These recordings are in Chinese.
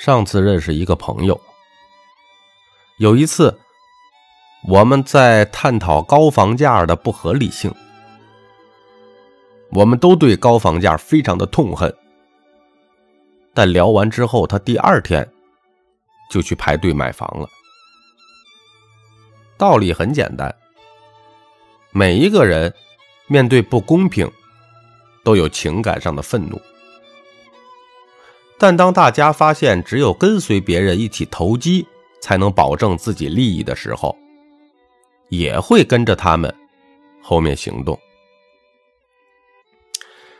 上次认识一个朋友，有一次我们在探讨高房价的不合理性，我们都对高房价非常的痛恨。但聊完之后，他第二天就去排队买房了。道理很简单，每一个人面对不公平都有情感上的愤怒。但当大家发现只有跟随别人一起投机才能保证自己利益的时候，也会跟着他们后面行动。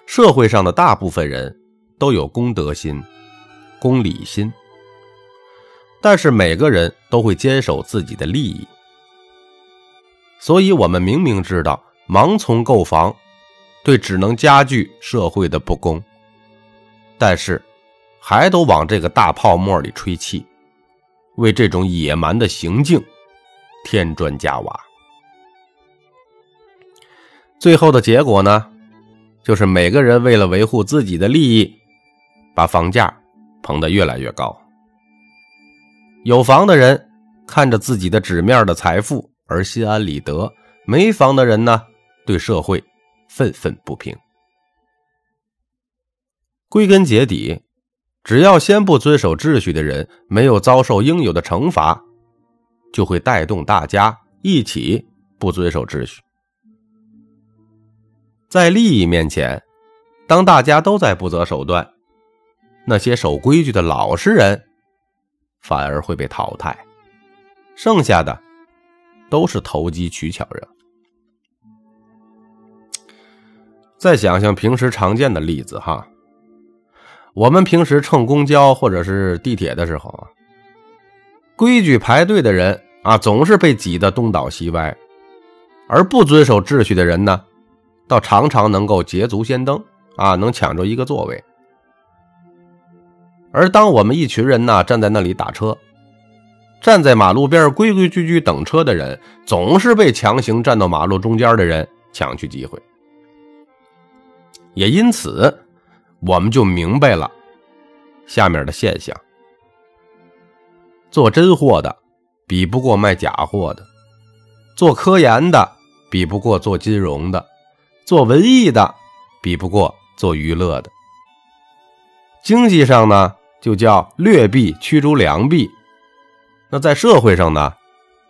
社会上的大部分人都有公德心、公理心，但是每个人都会坚守自己的利益。所以，我们明明知道盲从购房对只能加剧社会的不公，但是。还都往这个大泡沫里吹气，为这种野蛮的行径添砖加瓦。最后的结果呢，就是每个人为了维护自己的利益，把房价捧得越来越高。有房的人看着自己的纸面的财富而心安理得，没房的人呢，对社会愤愤不平。归根结底。只要先不遵守秩序的人没有遭受应有的惩罚，就会带动大家一起不遵守秩序。在利益面前，当大家都在不择手段，那些守规矩的老实人反而会被淘汰，剩下的都是投机取巧人。再想想平时常见的例子哈。我们平时乘公交或者是地铁的时候啊，规矩排队的人啊，总是被挤得东倒西歪；而不遵守秩序的人呢，倒常常能够捷足先登啊，能抢着一个座位。而当我们一群人呢站在那里打车，站在马路边规规矩矩等车的人，总是被强行站到马路中间的人抢去机会，也因此。我们就明白了下面的现象：做真货的比不过卖假货的，做科研的比不过做金融的，做文艺的比不过做娱乐的。经济上呢，就叫劣币驱逐良币；那在社会上呢，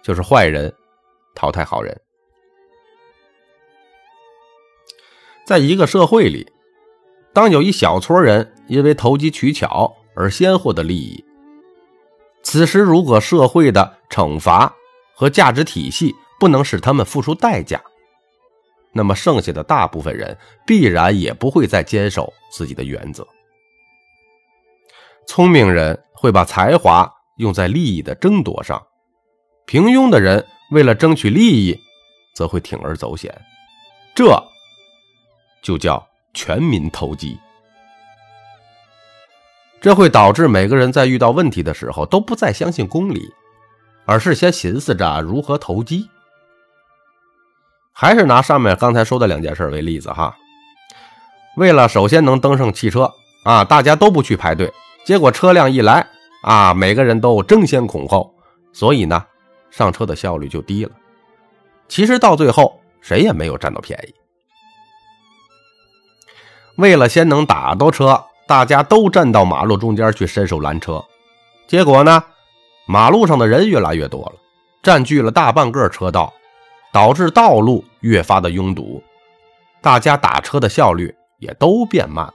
就是坏人淘汰好人。在一个社会里。当有一小撮人因为投机取巧而先获得利益，此时如果社会的惩罚和价值体系不能使他们付出代价，那么剩下的大部分人必然也不会再坚守自己的原则。聪明人会把才华用在利益的争夺上，平庸的人为了争取利益，则会铤而走险。这就叫。全民投机，这会导致每个人在遇到问题的时候都不再相信公理，而是先寻思着如何投机。还是拿上面刚才说的两件事为例子哈，为了首先能登上汽车啊，大家都不去排队，结果车辆一来啊，每个人都争先恐后，所以呢，上车的效率就低了。其实到最后，谁也没有占到便宜。为了先能打到车，大家都站到马路中间去伸手拦车，结果呢，马路上的人越来越多了，占据了大半个车道，导致道路越发的拥堵，大家打车的效率也都变慢。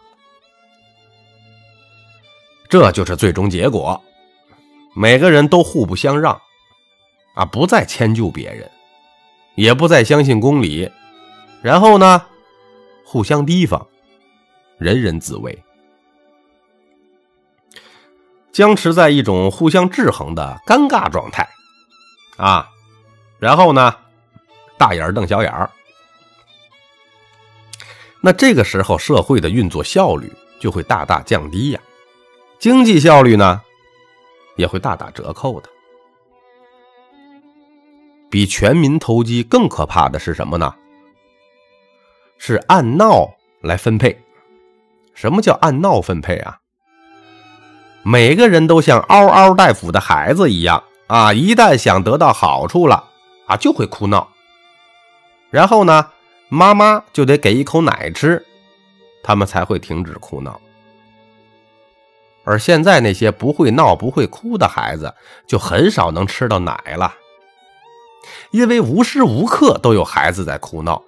这就是最终结果，每个人都互不相让，啊，不再迁就别人，也不再相信公理，然后呢，互相提防。人人自危，僵持在一种互相制衡的尴尬状态，啊，然后呢，大眼瞪小眼儿，那这个时候社会的运作效率就会大大降低呀，经济效率呢也会大打折扣的。比全民投机更可怕的是什么呢？是按闹来分配。什么叫按闹分配啊？每个人都像嗷嗷待哺的孩子一样啊，一旦想得到好处了啊，就会哭闹。然后呢，妈妈就得给一口奶吃，他们才会停止哭闹。而现在那些不会闹、不会哭的孩子，就很少能吃到奶了，因为无时无刻都有孩子在哭闹。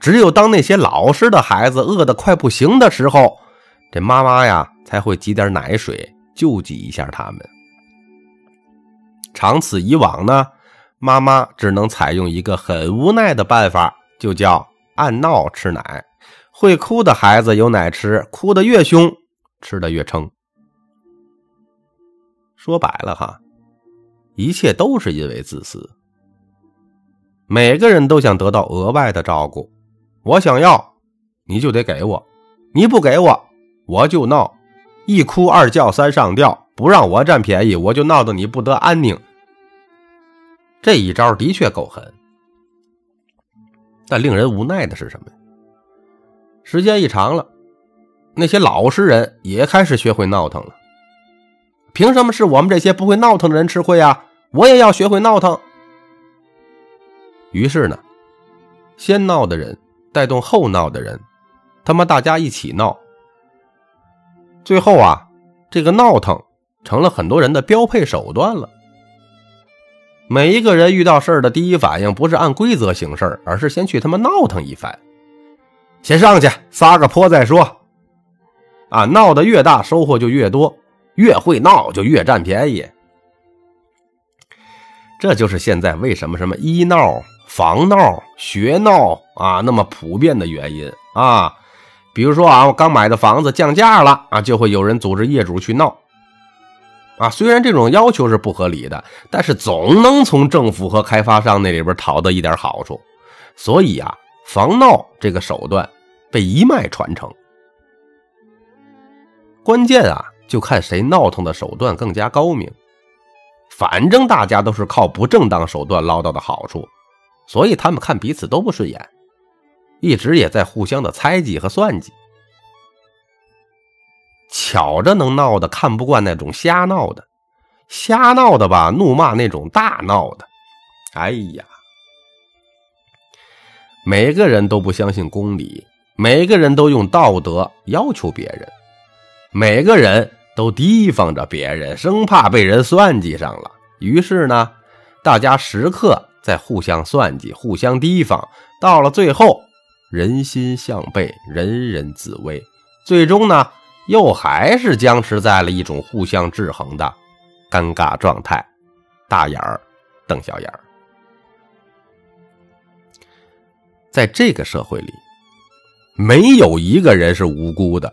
只有当那些老实的孩子饿得快不行的时候，这妈妈呀才会挤点奶水救济一下他们。长此以往呢，妈妈只能采用一个很无奈的办法，就叫按闹吃奶。会哭的孩子有奶吃，哭得越凶。吃的越撑，说白了哈，一切都是因为自私。每个人都想得到额外的照顾，我想要，你就得给我；你不给我，我就闹。一哭二叫三上吊，不让我占便宜，我就闹得你不得安宁。这一招的确够狠，但令人无奈的是什么时间一长了。那些老实人也开始学会闹腾了。凭什么是我们这些不会闹腾的人吃亏啊？我也要学会闹腾。于是呢，先闹的人带动后闹的人，他们大家一起闹。最后啊，这个闹腾成了很多人的标配手段了。每一个人遇到事儿的第一反应不是按规则行事，而是先去他妈闹腾一番。先上去撒个泼再说。啊，闹得越大，收获就越多；越会闹，就越占便宜。这就是现在为什么什么医闹、房闹、学闹啊那么普遍的原因啊。比如说啊，我刚买的房子降价了啊，就会有人组织业主去闹。啊，虽然这种要求是不合理的，但是总能从政府和开发商那里边讨得一点好处，所以啊，防闹这个手段被一脉传承。关键啊，就看谁闹腾的手段更加高明。反正大家都是靠不正当手段捞到的好处，所以他们看彼此都不顺眼，一直也在互相的猜忌和算计。巧着能闹的看不惯那种瞎闹的，瞎闹的吧怒骂那种大闹的。哎呀，每个人都不相信公理，每个人都用道德要求别人。每个人都提防着别人，生怕被人算计上了。于是呢，大家时刻在互相算计、互相提防。到了最后，人心向背，人人自危，最终呢，又还是僵持在了一种互相制衡的尴尬状态，大眼儿瞪小眼儿。在这个社会里，没有一个人是无辜的。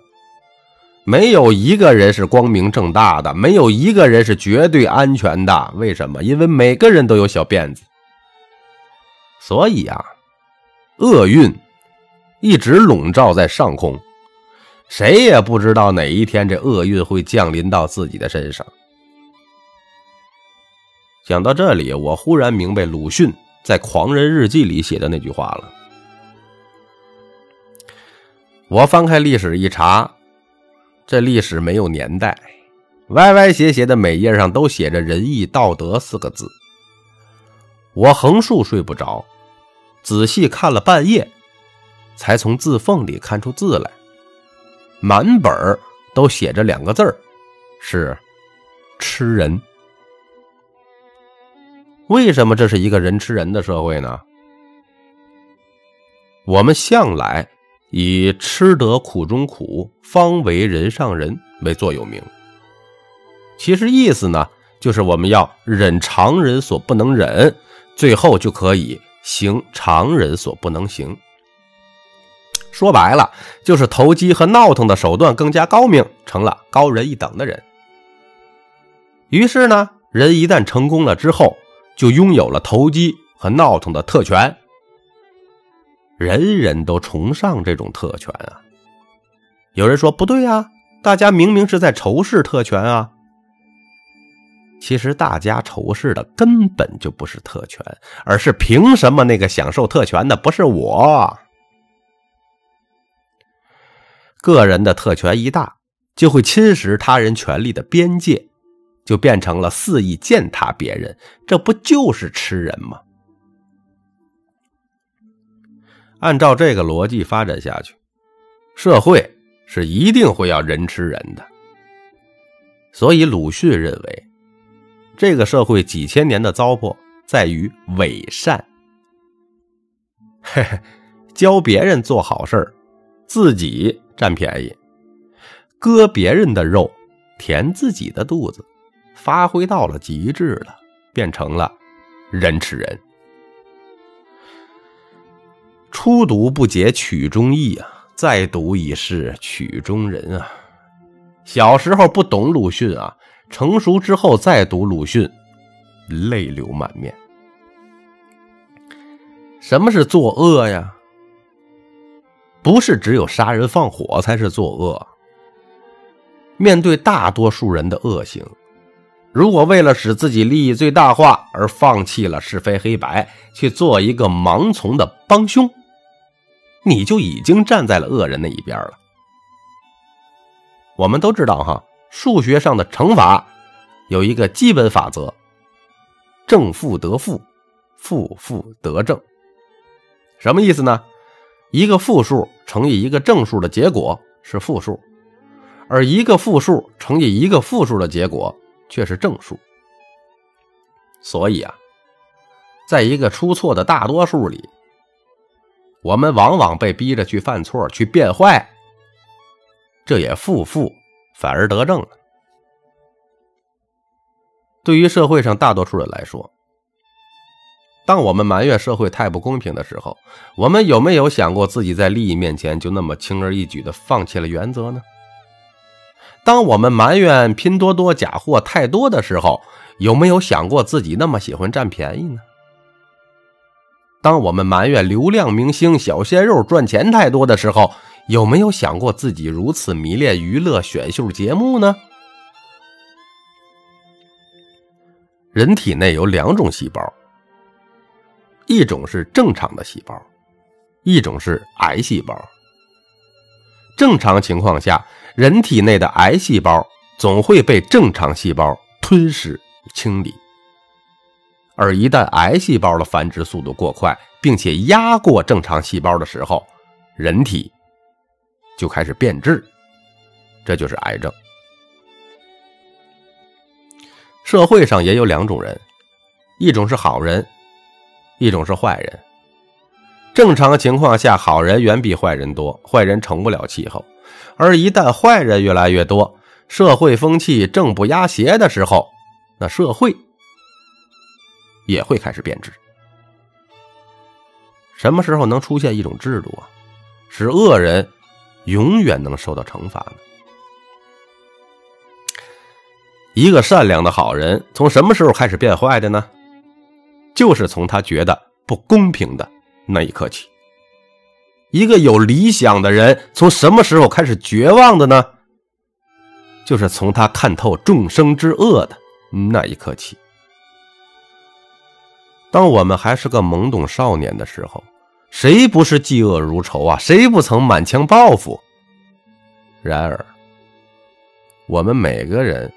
没有一个人是光明正大的，没有一个人是绝对安全的。为什么？因为每个人都有小辫子。所以啊，厄运一直笼罩在上空，谁也不知道哪一天这厄运会降临到自己的身上。讲到这里，我忽然明白鲁迅在《狂人日记》里写的那句话了。我翻开历史一查。这历史没有年代，歪歪斜斜的每页上都写着“仁义道德”四个字。我横竖睡不着，仔细看了半夜，才从字缝里看出字来。满本都写着两个字是“吃人”。为什么这是一个人吃人的社会呢？我们向来。以吃得苦中苦，方为人上人为座右铭。其实意思呢，就是我们要忍常人所不能忍，最后就可以行常人所不能行。说白了，就是投机和闹腾的手段更加高明，成了高人一等的人。于是呢，人一旦成功了之后，就拥有了投机和闹腾的特权。人人都崇尚这种特权啊！有人说不对啊，大家明明是在仇视特权啊。其实大家仇视的根本就不是特权，而是凭什么那个享受特权的不是我？个人的特权一大，就会侵蚀他人权利的边界，就变成了肆意践踏别人，这不就是吃人吗？按照这个逻辑发展下去，社会是一定会要人吃人的。所以鲁迅认为，这个社会几千年的糟粕在于伪善。教别人做好事自己占便宜，割别人的肉，填自己的肚子，发挥到了极致了，变成了人吃人。初读不解曲中意啊，再读已是曲中人啊。小时候不懂鲁迅啊，成熟之后再读鲁迅，泪流满面。什么是作恶呀？不是只有杀人放火才是作恶。面对大多数人的恶行，如果为了使自己利益最大化而放弃了是非黑白，去做一个盲从的帮凶。你就已经站在了恶人那一边了。我们都知道哈，数学上的乘法有一个基本法则：正负得负，负负得正。什么意思呢？一个负数乘以一个正数的结果是负数，而一个负数乘以一个负数的结果却是正数。所以啊，在一个出错的大多数里。我们往往被逼着去犯错、去变坏，这也负负反而得正了。对于社会上大多数人来说，当我们埋怨社会太不公平的时候，我们有没有想过自己在利益面前就那么轻而易举的放弃了原则呢？当我们埋怨拼多多假货太多的时候，有没有想过自己那么喜欢占便宜呢？当我们埋怨流量明星、小鲜肉赚钱太多的时候，有没有想过自己如此迷恋娱乐选秀节目呢？人体内有两种细胞，一种是正常的细胞，一种是癌细胞。正常情况下，人体内的癌细胞总会被正常细胞吞噬清理。而一旦癌细胞的繁殖速度过快，并且压过正常细胞的时候，人体就开始变质，这就是癌症。社会上也有两种人，一种是好人，一种是坏人。正常情况下，好人远比坏人多，坏人成不了气候。而一旦坏人越来越多，社会风气正不压邪的时候，那社会。也会开始变质。什么时候能出现一种制度啊，使恶人永远能受到惩罚呢？一个善良的好人从什么时候开始变坏的呢？就是从他觉得不公平的那一刻起。一个有理想的人从什么时候开始绝望的呢？就是从他看透众生之恶的那一刻起。当我们还是个懵懂少年的时候，谁不是嫉恶如仇啊？谁不曾满腔报复？然而，我们每个人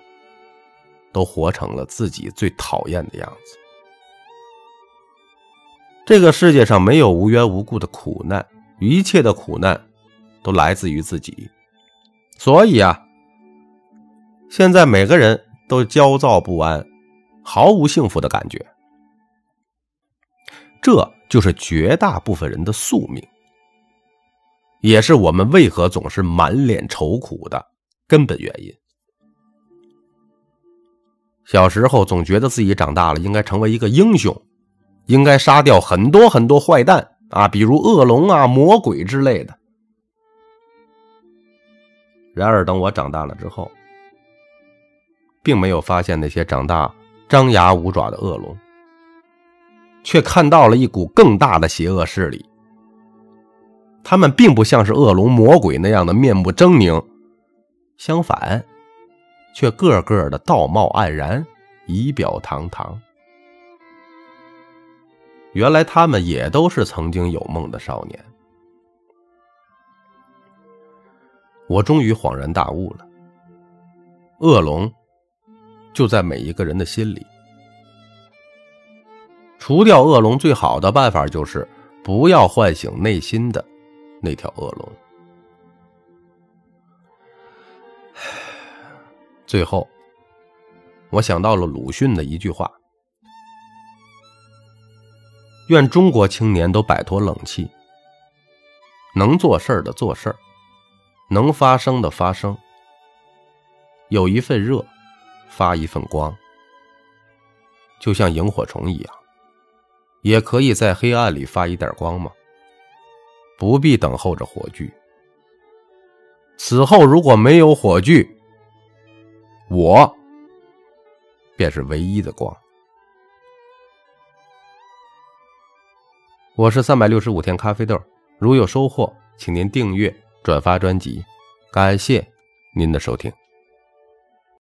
都活成了自己最讨厌的样子。这个世界上没有无缘无故的苦难，一切的苦难都来自于自己。所以啊，现在每个人都焦躁不安，毫无幸福的感觉。这就是绝大部分人的宿命，也是我们为何总是满脸愁苦的根本原因。小时候总觉得自己长大了应该成为一个英雄，应该杀掉很多很多坏蛋啊，比如恶龙啊、魔鬼之类的。然而，等我长大了之后，并没有发现那些长大张牙舞爪的恶龙。却看到了一股更大的邪恶势力。他们并不像是恶龙魔鬼那样的面目狰狞，相反，却个个的道貌岸然、仪表堂堂。原来他们也都是曾经有梦的少年。我终于恍然大悟了：恶龙就在每一个人的心里。除掉恶龙最好的办法就是不要唤醒内心的那条恶龙。最后，我想到了鲁迅的一句话：“愿中国青年都摆脱冷气，能做事的做事，能发声的发声。有一份热，发一份光，就像萤火虫一样，也可以在黑暗里发一点光吗？不必等候着火炬。此后如果没有火炬，我便是唯一的光。我是三百六十五天咖啡豆，如有收获，请您订阅、转发专辑，感谢您的收听。